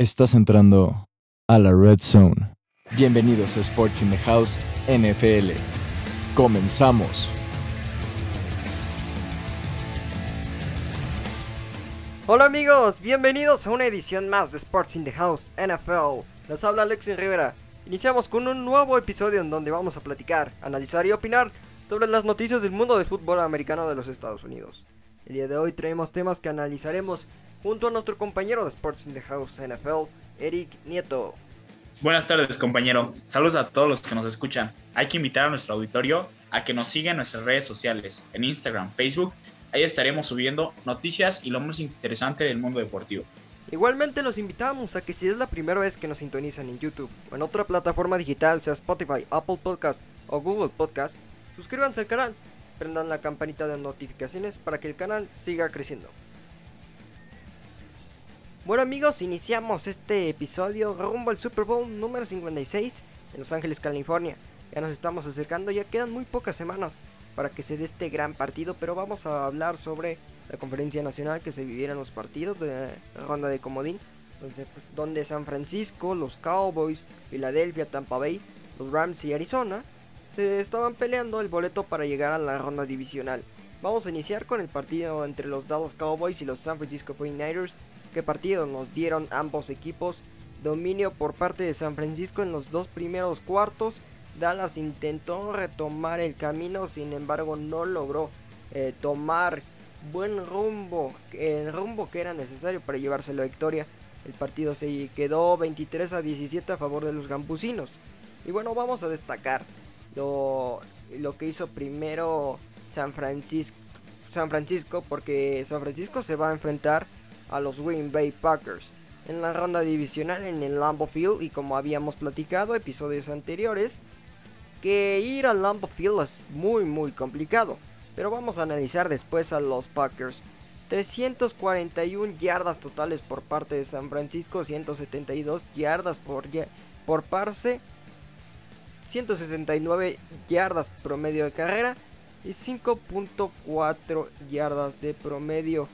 Estás entrando a la Red Zone. Bienvenidos a Sports in the House NFL. Comenzamos. Hola amigos, bienvenidos a una edición más de Sports in the House NFL. Les habla Alexis Rivera. Iniciamos con un nuevo episodio en donde vamos a platicar, analizar y opinar sobre las noticias del mundo del fútbol americano de los Estados Unidos. El día de hoy traemos temas que analizaremos junto a nuestro compañero de Sports in the House NFL, Eric Nieto. Buenas tardes, compañero. Saludos a todos los que nos escuchan. Hay que invitar a nuestro auditorio a que nos siga en nuestras redes sociales, en Instagram, Facebook. Ahí estaremos subiendo noticias y lo más interesante del mundo deportivo. Igualmente los invitamos a que si es la primera vez que nos sintonizan en YouTube o en otra plataforma digital, sea Spotify, Apple Podcast o Google Podcast, suscríbanse al canal, prendan la campanita de notificaciones para que el canal siga creciendo. Bueno amigos, iniciamos este episodio rumbo al Super Bowl número 56 en Los Ángeles, California. Ya nos estamos acercando, ya quedan muy pocas semanas para que se dé este gran partido, pero vamos a hablar sobre la conferencia nacional que se vivieron los partidos de ronda de comodín, donde, donde San Francisco, los Cowboys, Filadelfia, Tampa Bay, los Rams y Arizona se estaban peleando el boleto para llegar a la ronda divisional. Vamos a iniciar con el partido entre los Dallas Cowboys y los San Francisco 49ers qué partido nos dieron ambos equipos. Dominio por parte de San Francisco en los dos primeros cuartos. Dallas intentó retomar el camino, sin embargo no logró eh, tomar buen rumbo, el rumbo que era necesario para llevarse la victoria. El partido se quedó 23 a 17 a favor de los gambusinos. Y bueno, vamos a destacar lo, lo que hizo primero San Francisco, San Francisco, porque San Francisco se va a enfrentar a los Green Bay Packers. En la ronda divisional en el Lambeau Field y como habíamos platicado episodios anteriores que ir al Lambeau Field es muy muy complicado. Pero vamos a analizar después a los Packers. 341 yardas totales por parte de San Francisco 172 yardas por, por parse 169 yardas promedio de carrera y 5.4 yardas de promedio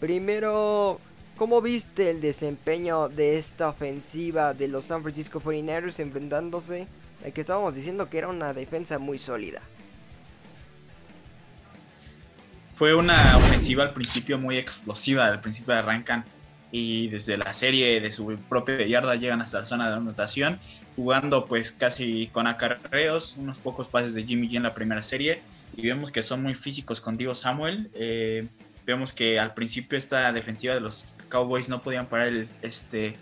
Primero, ¿cómo viste el desempeño de esta ofensiva de los San Francisco 49ers enfrentándose que estábamos diciendo que era una defensa muy sólida? Fue una ofensiva al principio muy explosiva, al principio arrancan y desde la serie de su propia yarda llegan hasta la zona de anotación, jugando pues casi con acarreos, unos pocos pases de Jimmy G en la primera serie y vemos que son muy físicos con Divo Samuel. Eh, Vemos que al principio esta defensiva de los Cowboys no podían parar el este,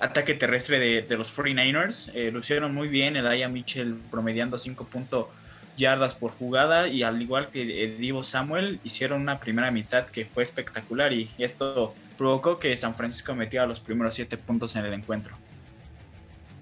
ataque terrestre de, los 49ers. Eh, lo hicieron muy bien, Aya Mitchell promediando 5 yardas por jugada y al igual que Divo Samuel hicieron una primera mitad que fue espectacular y esto provocó que San Francisco metiera los primeros 7 puntos en el encuentro.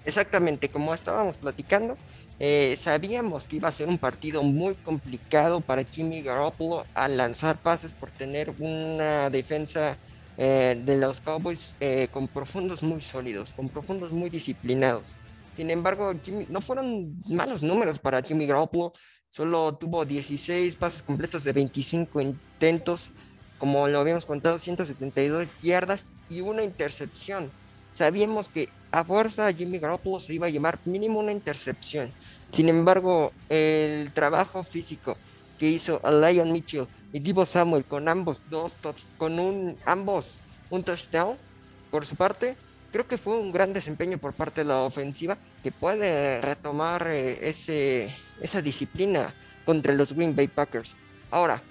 Exactamente, como estábamos platicando, eh, sabíamos que iba a ser un partido muy complicado para Jimmy Garoppolo al lanzar pases por tener una defensa eh, de los Cowboys eh, con profundos muy sólidos, con profundos muy disciplinados. Sin embargo, no fueron malos números para Jimmy Garoppolo, solo tuvo 16 pases completos de 25 intentos, como lo habíamos contado, 172 yardas y una intercepción sabíamos que a fuerza Jimmy Garoppolo se iba a llevar mínimo una intercepción. Sin embargo, el trabajo físico que hizo Lion Mitchell y Divo Samuel con ambos dos con un ambos un touchdown por su parte, creo que fue un gran desempeño por parte de la ofensiva que puede retomar eh, ese, esa disciplina contra los Green Bay Packers. Ahora,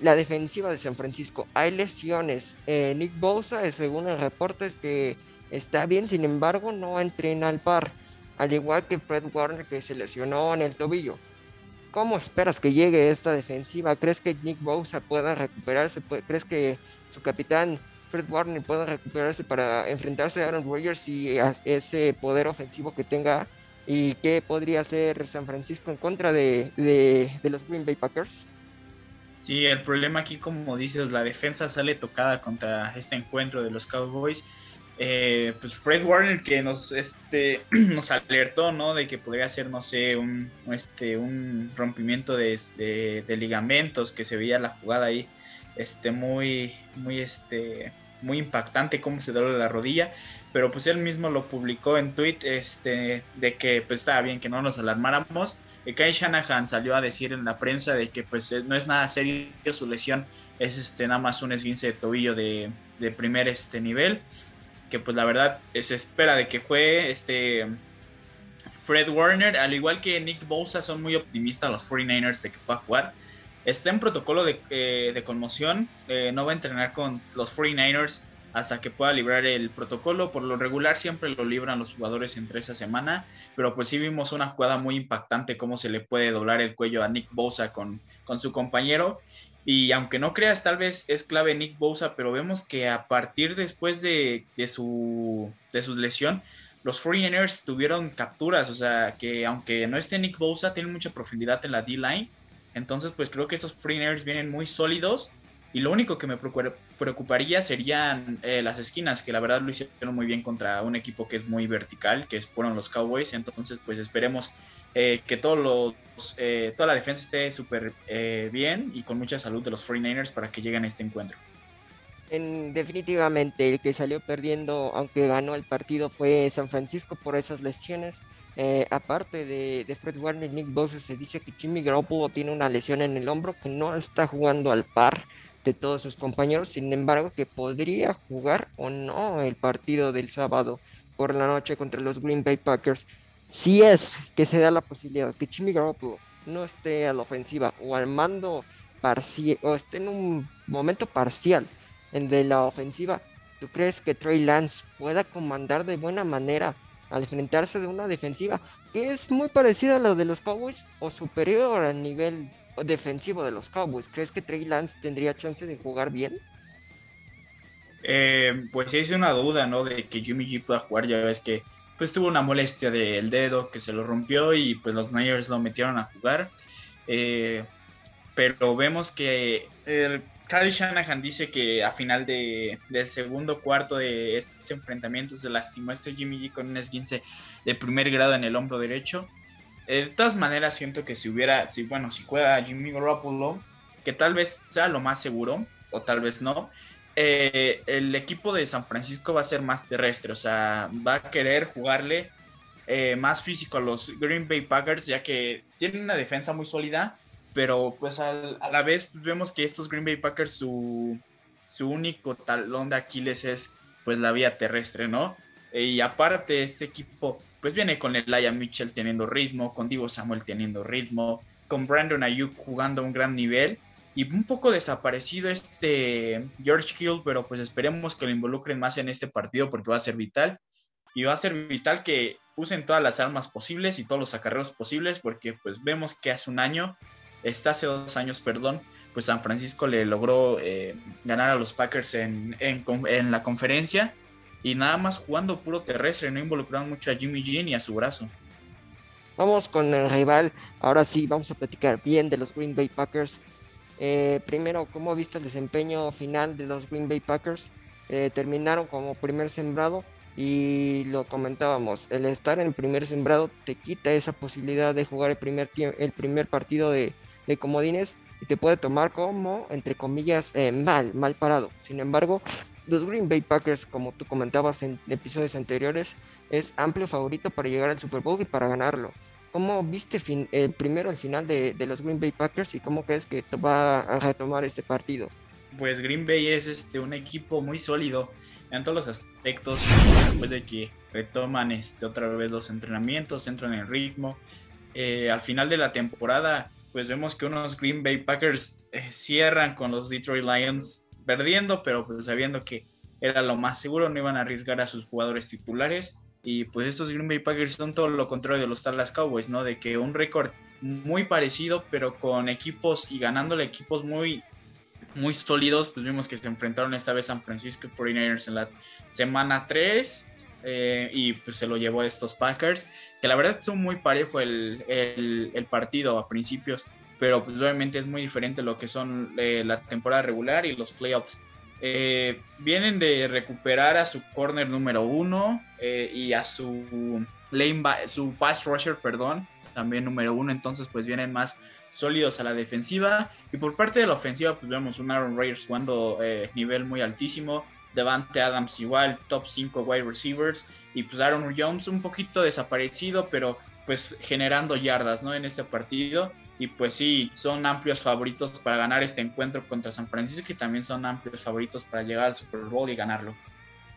la defensiva de San Francisco. Hay lesiones. Eh, Nick Bosa, según el reportes que está bien, sin embargo no entrena al par, al igual que Fred Warner que se lesionó en el tobillo. ¿Cómo esperas que llegue esta defensiva? ¿Crees que Nick Bosa pueda recuperarse? ¿Crees que su capitán Fred Warner pueda recuperarse para enfrentarse a Aaron Rodgers y ese poder ofensivo que tenga? ¿Y qué podría hacer San Francisco en contra de, de los Green Bay Packers? Sí, el problema aquí, como dices, la defensa sale tocada contra este encuentro de los Cowboys eh, pues Fred Warner que nos, este, nos alertó, ¿no? De que podría ser, no sé, un, este, un rompimiento de, de, ligamentos, que se veía la jugada ahí, este, muy, muy, este, muy impactante cómo se duele la rodilla, pero pues él mismo lo publicó en tweet este, de que pues estaba bien que no nos alarmáramos. Y Kai Shanahan salió a decir en la prensa de que pues no es nada serio su lesión, es este, nada más un esguince de tobillo de, de primer este, nivel, que pues la verdad se espera de que juegue este Fred Warner, al igual que Nick Bosa, son muy optimistas los 49ers de que pueda jugar. Está en protocolo de, eh, conmoción, eh, no va a entrenar con los 49ers hasta que pueda librar el protocolo. Por lo regular siempre lo libran los jugadores entre esa semana, pero pues sí vimos una jugada muy impactante, cómo se le puede doblar el cuello a Nick Bosa con, con su compañero. Y aunque no creas, tal vez es clave Nick Bosa, pero vemos que a partir después de, de, su, de su lesión, los 49ers tuvieron capturas, o sea, que aunque no esté Nick Bosa, tienen mucha profundidad en la D-line. Entonces, pues creo que estos 49ers vienen muy sólidos. Y lo único que me preocuparía serían eh, las esquinas, que la verdad lo hicieron muy bien contra un equipo que es muy vertical, que fueron los Cowboys. Entonces, pues esperemos eh, que todos los, eh, toda la defensa esté súper bien y con mucha salud de los 49ers para que lleguen a este encuentro definitivamente el que salió perdiendo, aunque ganó el partido, fue San Francisco por esas lesiones. Eh, aparte de, Fred Warner y Nick Bosa, se dice que Jimmy Garoppolo tiene una lesión en el hombro, que no está jugando al par de todos sus compañeros, sin embargo que podría jugar o no el partido del sábado por la noche contra los Green Bay Packers. Si es que se da la posibilidad que Jimmy Garoppolo no esté a la ofensiva o al mando parcial o esté en un momento parcial el de la ofensiva. ¿Tú crees que Trey Lance pueda comandar de buena manera al enfrentarse de una defensiva que es muy parecida a la de los Cowboys o superior al nivel defensivo de los Cowboys? ¿Crees que Trey Lance tendría chance de jugar bien? Eh, pues es una duda, ¿no? De que Jimmy G pueda jugar. Ya ves que pues tuvo una molestia del dedo que se lo rompió y pues los Niners lo metieron a jugar. Eh, pero vemos que el Kyle Shanahan dice que a final de, del segundo cuarto de este enfrentamiento se lastimó este Jimmy G con un esguince de primer grado en el hombro derecho. Eh, de todas maneras, siento que si hubiera, si bueno, si juega Jimmy Garoppolo, que tal vez sea lo más seguro, o tal vez no, eh, el equipo de San Francisco va a ser más terrestre, o sea, va a querer jugarle eh, más físico a los Green Bay Packers, ya que tienen una defensa muy sólida pero pues a la vez pues, vemos que estos Green Bay Packers su, su único talón de Aquiles es pues la vía terrestre, ¿no? Y aparte este equipo pues viene con Elijah Mitchell teniendo ritmo, con Divo Samuel teniendo ritmo, con Brandon Ayuk jugando a un gran nivel y un poco desaparecido este George Hill, pero pues esperemos que lo involucren más en este partido porque va a ser vital y va a ser vital que usen todas las armas posibles y todos los acarreos posibles porque pues vemos que hace un año este, hace dos años, perdón, pues San Francisco le logró eh, ganar a los Packers en, en, la conferencia y nada más jugando puro terrestre, no involucraron mucho a Jimmy G ni a su brazo. Vamos con el rival, ahora sí, vamos a platicar bien de los Green Bay Packers. Eh, primero, ¿cómo viste el desempeño final de los Green Bay Packers? Eh, terminaron como primer sembrado y lo comentábamos, el estar en el primer sembrado te quita esa posibilidad de jugar el primer, el primer partido de, de comodines y te puede tomar como, entre comillas, eh, mal, mal parado. Sin embargo, los Green Bay Packers, como tú comentabas en episodios anteriores, es amplio favorito para llegar al Super Bowl y para ganarlo. ¿Cómo viste fin, eh, primero el final de, los Green Bay Packers y cómo crees que va a retomar este partido? Pues Green Bay es este, un equipo muy sólido en todos los aspectos, después de que retoman este, otra vez los entrenamientos, entran en ritmo. Eh, al final de la temporada pues vemos que unos Green Bay Packers eh, cierran con los Detroit Lions perdiendo, pero pues sabiendo que era lo más seguro, no iban a arriesgar a sus jugadores titulares. Y pues estos Green Bay Packers son todo lo contrario de los Dallas Cowboys, ¿no? De que un récord muy parecido, pero con equipos y ganándole equipos muy, muy sólidos. Pues vimos que se enfrentaron esta vez San Francisco 49ers en la semana 3 eh, y pues se lo llevó a estos Packers, que la verdad es muy parejo el, el, partido a principios, pero pues obviamente es muy diferente lo que son eh, la temporada regular y los playoffs. Eh, vienen de recuperar a su corner número uno y a su lane pass rusher, perdón, también número uno, entonces pues vienen más sólidos a la defensiva y por parte de la ofensiva pues vemos un Aaron Rodgers jugando nivel muy altísimo, Devante Adams igual, top 5 wide receivers. Y pues Aaron Jones un poquito desaparecido, pero pues generando yardas, ¿no? En este partido. Y pues sí, son amplios favoritos para ganar este encuentro contra San Francisco y también son amplios favoritos para llegar al Super Bowl y ganarlo.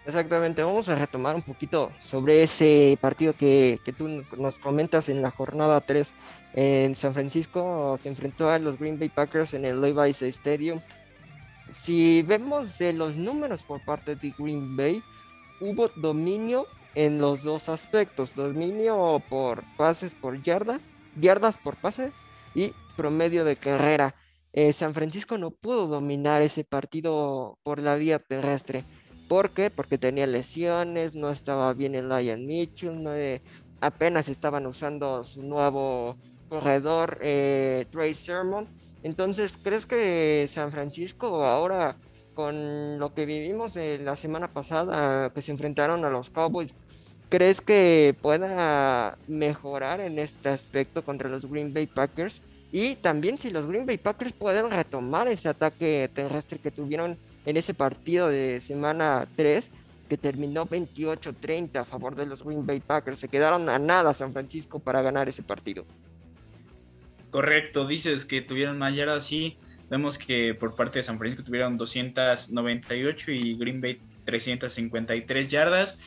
Exactamente, vamos a retomar un poquito sobre ese partido que, que, tú nos comentas en la jornada 3 en San Francisco. Se enfrentó a los Green Bay Packers en el Levi's Stadium. Si vemos de los números por parte de Green Bay, hubo dominio en los dos aspectos, dominio por pases por yarda, yardas por pase y promedio de carrera. Eh, San Francisco no pudo dominar ese partido por la vía terrestre. ¿Por qué? Porque tenía lesiones, no estaba bien el Lion Mitchell, no, eh, apenas estaban usando su nuevo corredor, eh, Trey Sermon. Entonces, ¿crees que San Francisco ahora, con lo que vivimos de la semana pasada, que se enfrentaron a los Cowboys, ¿crees que pueda mejorar en este aspecto contra los Green Bay Packers? Y también si los Green Bay Packers pueden retomar ese ataque terrestre que tuvieron en ese partido de semana 3 que terminó 28-30 a favor de los Green Bay Packers. Se quedaron a nada San Francisco para ganar ese partido. Correcto, dices que tuvieron más yardas, sí. Vemos que por parte de San Francisco tuvieron 298 y Green Bay 353 yardas.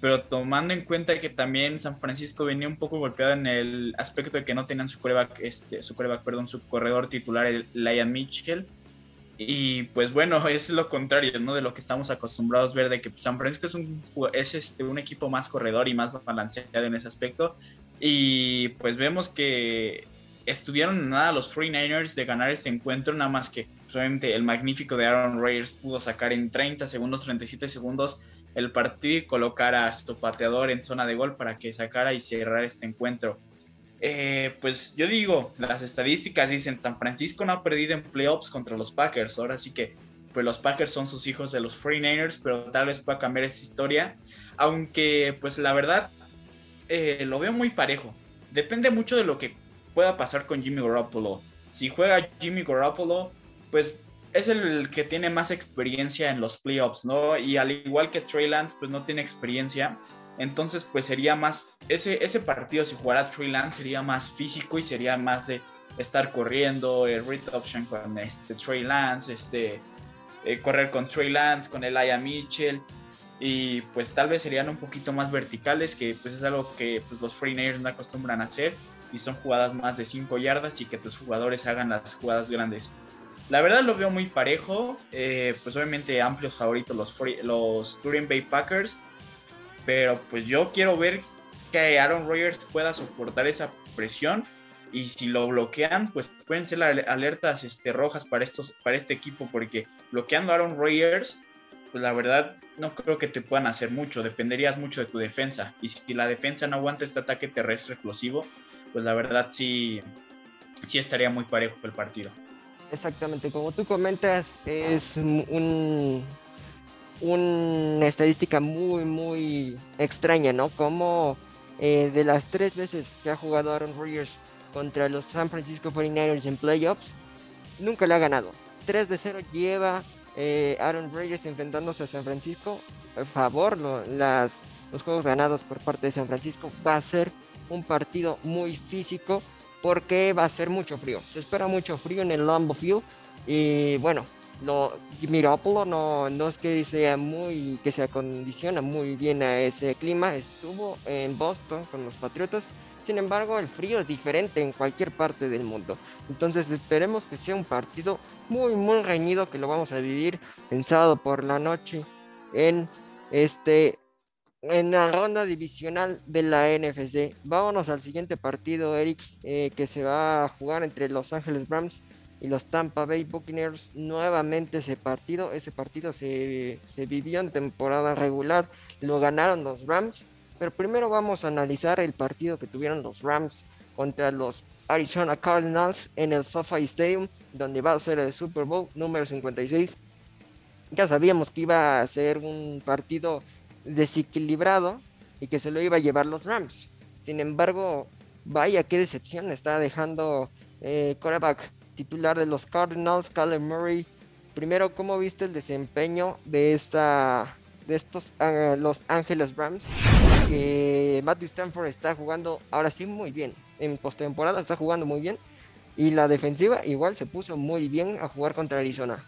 Pero tomando en cuenta que también San Francisco venía un poco golpeado en el aspecto de que no tenían su coreback, este, su coreback, perdón, su corredor titular, el Lion Mitchell y pues bueno, es lo contrario, ¿no? De lo que estamos acostumbrados a ver, de que San Francisco es un, es este, un equipo más corredor y más balanceado en ese aspecto. Y pues vemos que estuvieron nada los 49ers de ganar este encuentro, nada más que pues, el magnífico de Aaron Rodgers pudo sacar en 30 segundos, 37 segundos el partido y colocar a su pateador en zona de gol para que sacara y cerrara este encuentro. Eh, pues yo digo, las estadísticas dicen San Francisco no ha perdido en playoffs contra los Packers. Ahora sí que pues los Packers son sus hijos de los 49ers, pero tal vez pueda cambiar esa historia. Aunque pues la verdad eh, lo veo muy parejo. Depende mucho de lo que pueda pasar con Jimmy Garoppolo. Si juega Jimmy Garoppolo, pues es el que tiene más experiencia en los playoffs, ¿no? Y al igual que Trey Lance, pues no tiene experiencia. Entonces, pues sería más, ese, ese partido si jugara Lance sería más físico y sería más de estar corriendo, el read option con este Trey Lance, este, eh, correr con Trey Lance, con Aya Mitchell, y pues tal vez serían un poquito más verticales, que pues es algo que pues, los 49 no acostumbran a hacer, y son jugadas más de 5 yardas y que tus jugadores hagan las jugadas grandes. La verdad lo veo muy parejo, eh, pues obviamente amplios favoritos los, los Green Bay Packers, pero pues yo quiero ver que Aaron Rodgers pueda soportar esa presión y si lo bloquean, pues pueden ser alertas este, rojas para, estos, para este equipo, porque bloqueando Aaron Rodgers, pues la verdad no creo que te puedan hacer mucho, dependerías mucho de tu defensa. Y si la defensa no aguanta este ataque terrestre explosivo, pues la verdad sí, sí estaría muy parejo el partido. Exactamente, como tú comentas, es un, una estadística muy, muy extraña, ¿no? Como eh, de las tres veces que ha jugado Aaron Rodgers contra los San Francisco 49ers en playoffs, nunca le ha ganado. 3 de 0 lleva eh, Aaron Rodgers enfrentándose a San Francisco. Por favor, las, los juegos ganados por parte de San Francisco va a ser un partido muy físico porque va a ser mucho frío. Se espera mucho frío en el Lambeau Field y bueno, lo, Miropolo no, no es que sea muy, que se acondiciona muy bien a ese clima, estuvo en Boston con los Patriotas, sin embargo el frío es diferente en cualquier parte del mundo, entonces esperemos que sea un partido muy muy reñido que lo vamos a vivir el sábado por la noche en este en la ronda divisional de la NFC. Vámonos al siguiente partido, Eric, eh, que se va a jugar entre Los Ángeles Rams y los Tampa Bay Buccaneers nuevamente ese partido. Ese partido se, vivió en temporada regular, lo ganaron los Rams. Pero primero vamos a analizar el partido que tuvieron los Rams contra los Arizona Cardinals en el SoFi Stadium, donde va a ser el Super Bowl número 56. Ya sabíamos que iba a ser un partido desequilibrado y que se lo iba a llevar los Rams. Sin embargo, vaya qué decepción está dejando eh, titular de los Cardinals, Kyler Murray, primero, ¿cómo viste el desempeño de esta de estos ah, Los Ángeles Rams? Que Matthew Stanford está jugando ahora sí muy bien. En postemporada está jugando muy bien. Y la defensiva igual se puso muy bien a jugar contra Arizona.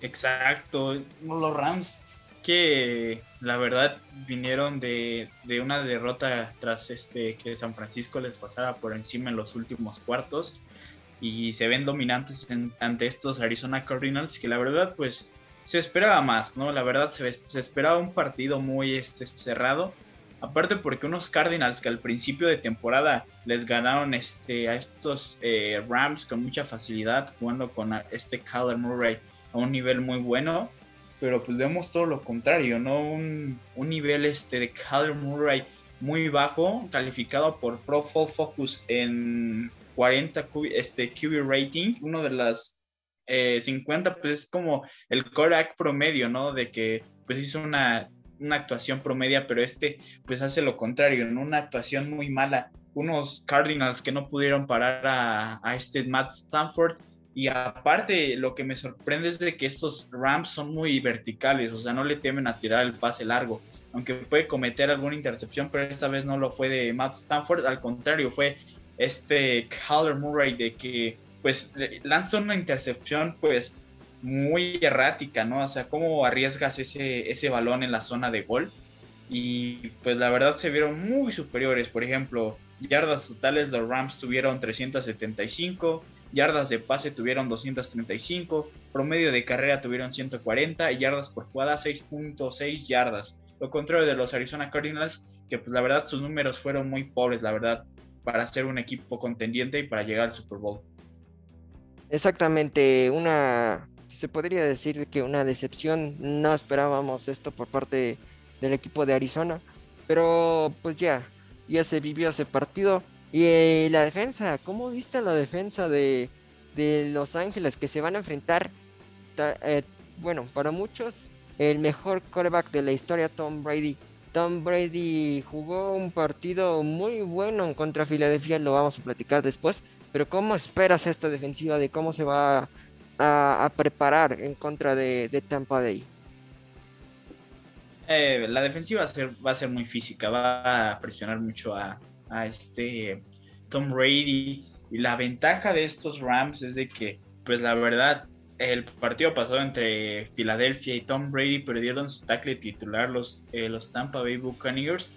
Exacto. Los Rams que la verdad vinieron de, una derrota tras este que San Francisco les pasara por encima en los últimos cuartos y se ven dominantes ante estos Arizona Cardinals que la verdad pues se esperaba más, ¿no? La verdad se, se esperaba un partido muy este, cerrado. Aparte porque unos Cardinals que al principio de temporada les ganaron este, a estos eh, Rams con mucha facilidad, jugando con este Kyler Murray a un nivel muy bueno pero pues vemos todo lo contrario, ¿no? Un, nivel este de Kyler Murray muy bajo, calificado por Pro Focus en 40 este, QB rating, uno de las 50, eh, pues es como el Korak promedio, ¿no? De que pues hizo una, una actuación promedia, pero este pues hace lo contrario, en una actuación muy mala. Unos Cardinals que no pudieron parar a, a este Matt Stanford y aparte, lo que me sorprende es de que estos Rams son muy verticales, o sea, no le temen a tirar el pase largo, aunque puede cometer alguna intercepción, pero esta vez no lo fue de Matt Stanford, al contrario, fue este Kyler Murray de que pues lanza una intercepción pues muy errática, ¿no? O sea, cómo arriesgas ese, ese balón en la zona de gol. Y pues la verdad se vieron muy superiores, por ejemplo, yardas totales los Rams tuvieron 375, yardas de pase tuvieron 235, promedio de carrera tuvieron 140 y yardas por jugada 6.6 yardas. Lo contrario de los Arizona Cardinals, que pues la verdad sus números fueron muy pobres, la verdad, para ser un equipo contendiente y para llegar al Super Bowl. Exactamente, una se podría decir que una decepción, no esperábamos esto por parte del equipo de Arizona, pero pues ya, ya se vivió ese partido. Y eh, la defensa, ¿cómo viste la defensa de, Los Ángeles que se van a enfrentar? Eh, bueno, para muchos, el mejor quarterback de la historia, Tom Brady. Tom Brady jugó un partido muy bueno en contra Filadelfia, lo vamos a platicar después. Pero ¿cómo esperas esta defensiva de cómo se va a, preparar en contra de, Tampa Bay? Eh, la defensiva va a, ser, va a ser muy física, va a presionar mucho a, a este Tom Brady. Y la ventaja de estos Rams es de que, pues la verdad, el partido pasó entre Filadelfia y Tom Brady, perdieron su tackle titular los, eh, los Tampa Bay Buccaneers.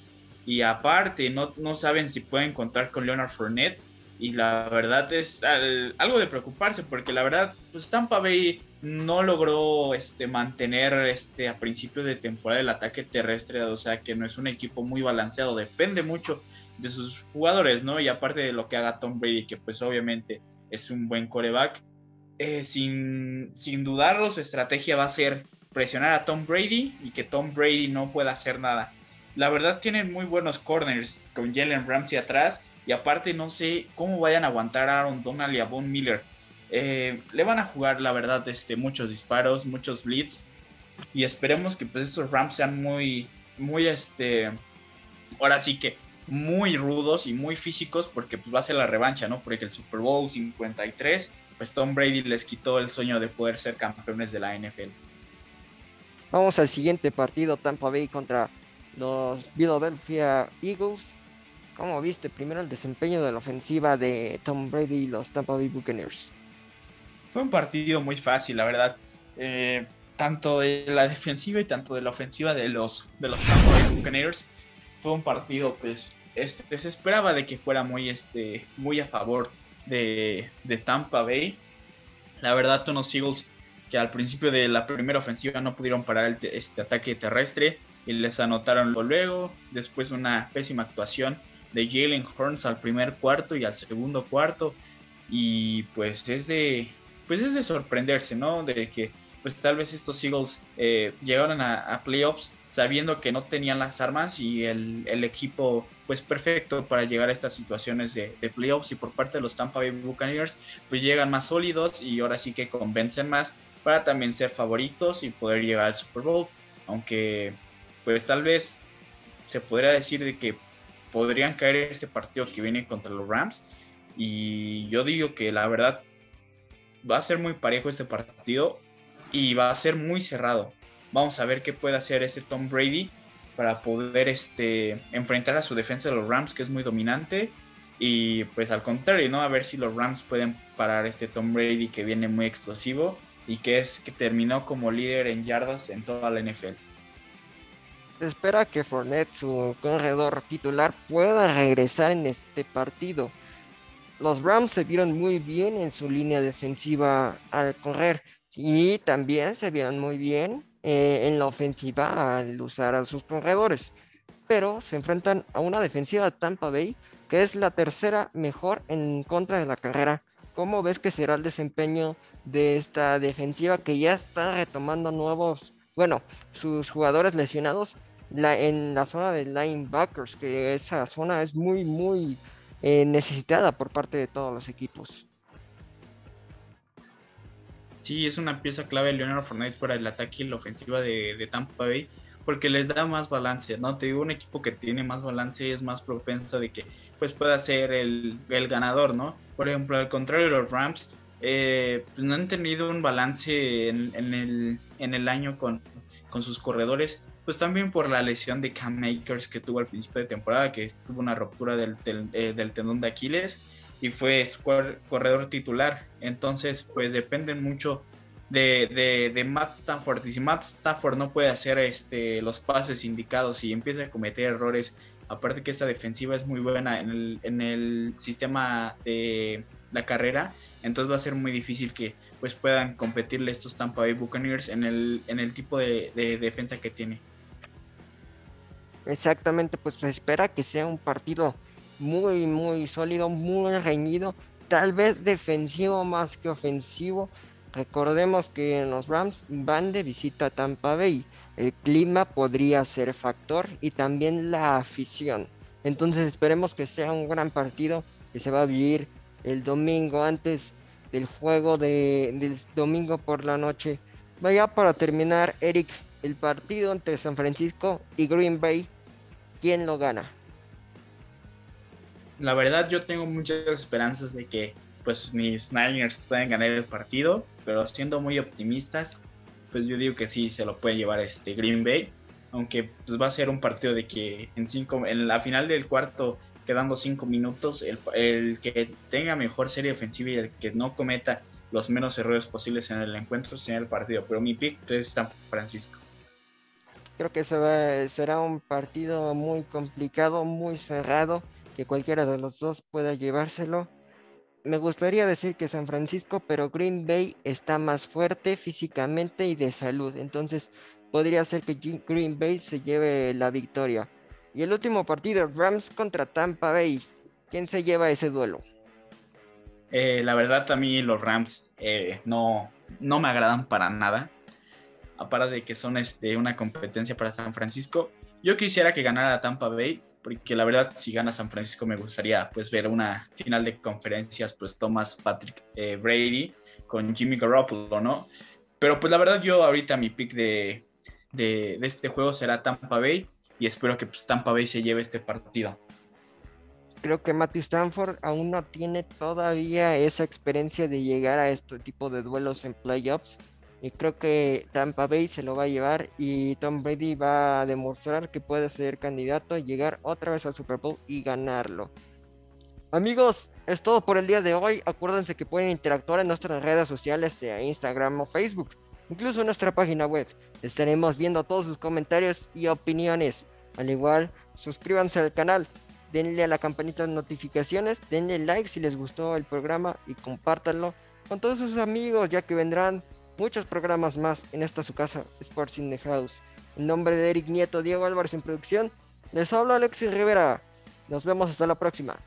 Y aparte, no, no saben si pueden contar con Leonard Fournette. Y la verdad es algo de preocuparse, porque la verdad, pues Tampa Bay no logró este, mantener este, a principio de temporada el ataque terrestre, o sea que no es un equipo muy balanceado, depende mucho de sus jugadores, ¿no? Y aparte de lo que haga Tom Brady, que pues obviamente es un buen coreback, eh, sin, sin dudarlo su estrategia va a ser presionar a Tom Brady y que Tom Brady no pueda hacer nada. La verdad tienen muy buenos corners con Jalen Ramsey atrás y aparte no sé cómo vayan a aguantar a Aaron Donald y a Von Miller. Eh, le van a jugar la verdad este, muchos disparos, muchos blitz y esperemos que pues estos Rams sean muy, muy este, ahora sí que muy rudos y muy físicos porque pues, va a ser la revancha, ¿no? Porque el Super Bowl 53, pues Tom Brady les quitó el sueño de poder ser campeones de la NFL. Vamos al siguiente partido, Tampa Bay contra los Philadelphia Eagles. ¿Cómo viste primero el desempeño de la ofensiva de Tom Brady y los Tampa Bay Buccaneers? Fue un partido muy fácil, la verdad. Eh, tanto de la defensiva y tanto de la ofensiva de los, de los Tampa Bay Buccaneers fue un partido, pues, este, se esperaba de que fuera muy, este, muy a favor de, Tampa Bay. La verdad, unos Eagles que al principio de la primera ofensiva no pudieron parar este ataque terrestre y les anotaron luego. Después una pésima actuación de Jalen Horns al primer cuarto y al segundo cuarto. Y pues es de, pues es de sorprenderse, ¿no? De que pues tal vez estos Eagles eh, llegaron a, playoffs sabiendo que no tenían las armas y el, equipo pues perfecto para llegar a estas situaciones de, playoffs. Y por parte de los Tampa Bay Buccaneers pues llegan más sólidos y ahora sí que convencen más para también ser favoritos y poder llegar al Super Bowl. Aunque pues tal vez se podría decir de que podrían caer este partido que viene contra los Rams. Y yo digo que la verdad va a ser muy parejo este partido y va a ser muy cerrado. Vamos a ver qué puede hacer ese Tom Brady para poder este, enfrentar a su defensa de los Rams, que es muy dominante. Y pues al contrario, ¿no? A ver si los Rams pueden parar este Tom Brady que viene muy explosivo y que es que terminó como líder en yardas en toda la NFL. Se espera que Fournette, su corredor titular, pueda regresar en este partido. Los Rams se vieron muy bien en su línea defensiva al correr y también se vieron muy bien eh, en la ofensiva al usar a sus corredores. Pero se enfrentan a una defensiva de Tampa Bay que es la tercera mejor en contra de la carrera. ¿Cómo ves que será el desempeño de esta defensiva que ya está retomando nuevos, bueno, sus jugadores lesionados en la zona de linebackers, que esa zona es muy, muy eh, necesitada por parte de todos los equipos? Sí, es una pieza clave Leonard Fournette para el ataque y la ofensiva de, de Tampa Bay porque les da más balance, ¿no? Te digo, un equipo que tiene más balance es más propenso de que pues pueda ser el, ganador, ¿no? Por ejemplo, al contrario de los Rams, eh, pues no han tenido un balance en, el, en el, año con, con, sus corredores, pues también por la lesión de Cam Makers que tuvo al principio de temporada, que tuvo una ruptura del, del, eh, del tendón de Aquiles y fue su corredor titular. Entonces, pues dependen mucho de, de, Matt Stafford. Y si Matt Stafford no puede hacer este, los pases indicados y empieza a cometer errores, aparte que esta defensiva es muy buena en el, en el sistema de la carrera, entonces va a ser muy difícil que pues puedan competirle estos Tampa Bay Buccaneers en el, en el tipo de, de defensa que tiene. Exactamente, pues se espera que sea un partido muy, muy sólido, muy reñido, tal vez defensivo más que ofensivo, Recordemos que los Rams van de visita a Tampa Bay. El clima podría ser factor y también la afición. Entonces esperemos que sea un gran partido que se va a vivir el domingo antes del juego de, del domingo por la noche. Vaya para terminar, Eric, el partido entre San Francisco y Green Bay, ¿quién lo gana? La verdad yo tengo muchas esperanzas de que pues mis Niners pueden ganar el partido, pero siendo muy optimistas, pues yo digo que sí se lo puede llevar este Green Bay, aunque pues va a ser un partido de que en cinco, en la final del cuarto quedando cinco minutos, el, el que tenga mejor serie ofensiva y el que no cometa los menos errores posibles en el encuentro será el partido, pero mi pick es San Francisco. Creo que será un partido muy complicado, muy cerrado, que cualquiera de los dos pueda llevárselo me gustaría decir que San Francisco, pero Green Bay está más fuerte físicamente y de salud. Entonces podría ser que Green Bay se lleve la victoria. Y el último partido, Rams contra Tampa Bay. ¿Quién se lleva ese duelo? Eh, la verdad a mí los Rams eh, no, no me agradan para nada. Aparte de que son este, una competencia para San Francisco. Yo quisiera que ganara Tampa Bay, porque la verdad si gana San Francisco me gustaría pues ver una final de conferencias pues Thomas Patrick eh, Brady con Jimmy Garoppolo, ¿no? Pero pues la verdad yo ahorita mi pick de, de, este juego será Tampa Bay y espero que pues, Tampa Bay se lleve este partido. Creo que Matthew Stanford aún no tiene todavía esa experiencia de llegar a este tipo de duelos en playoffs y creo que Tampa Bay se lo va a llevar y Tom Brady va a demostrar que puede ser candidato, llegar otra vez al Super Bowl y ganarlo. Amigos, es todo por el día de hoy. Acuérdense que pueden interactuar en nuestras redes sociales, sea Instagram o Facebook, incluso en nuestra página web. Estaremos viendo todos sus comentarios y opiniones. Al igual, suscríbanse al canal, denle a la campanita de notificaciones, denle like si les gustó el programa y compártanlo con todos sus amigos, ya que vendrán muchos programas más en esta su casa, Sports in the House. En nombre de Eric Nieto, Diego Álvarez en producción, les habla Alexis Rivera. Nos vemos hasta la próxima.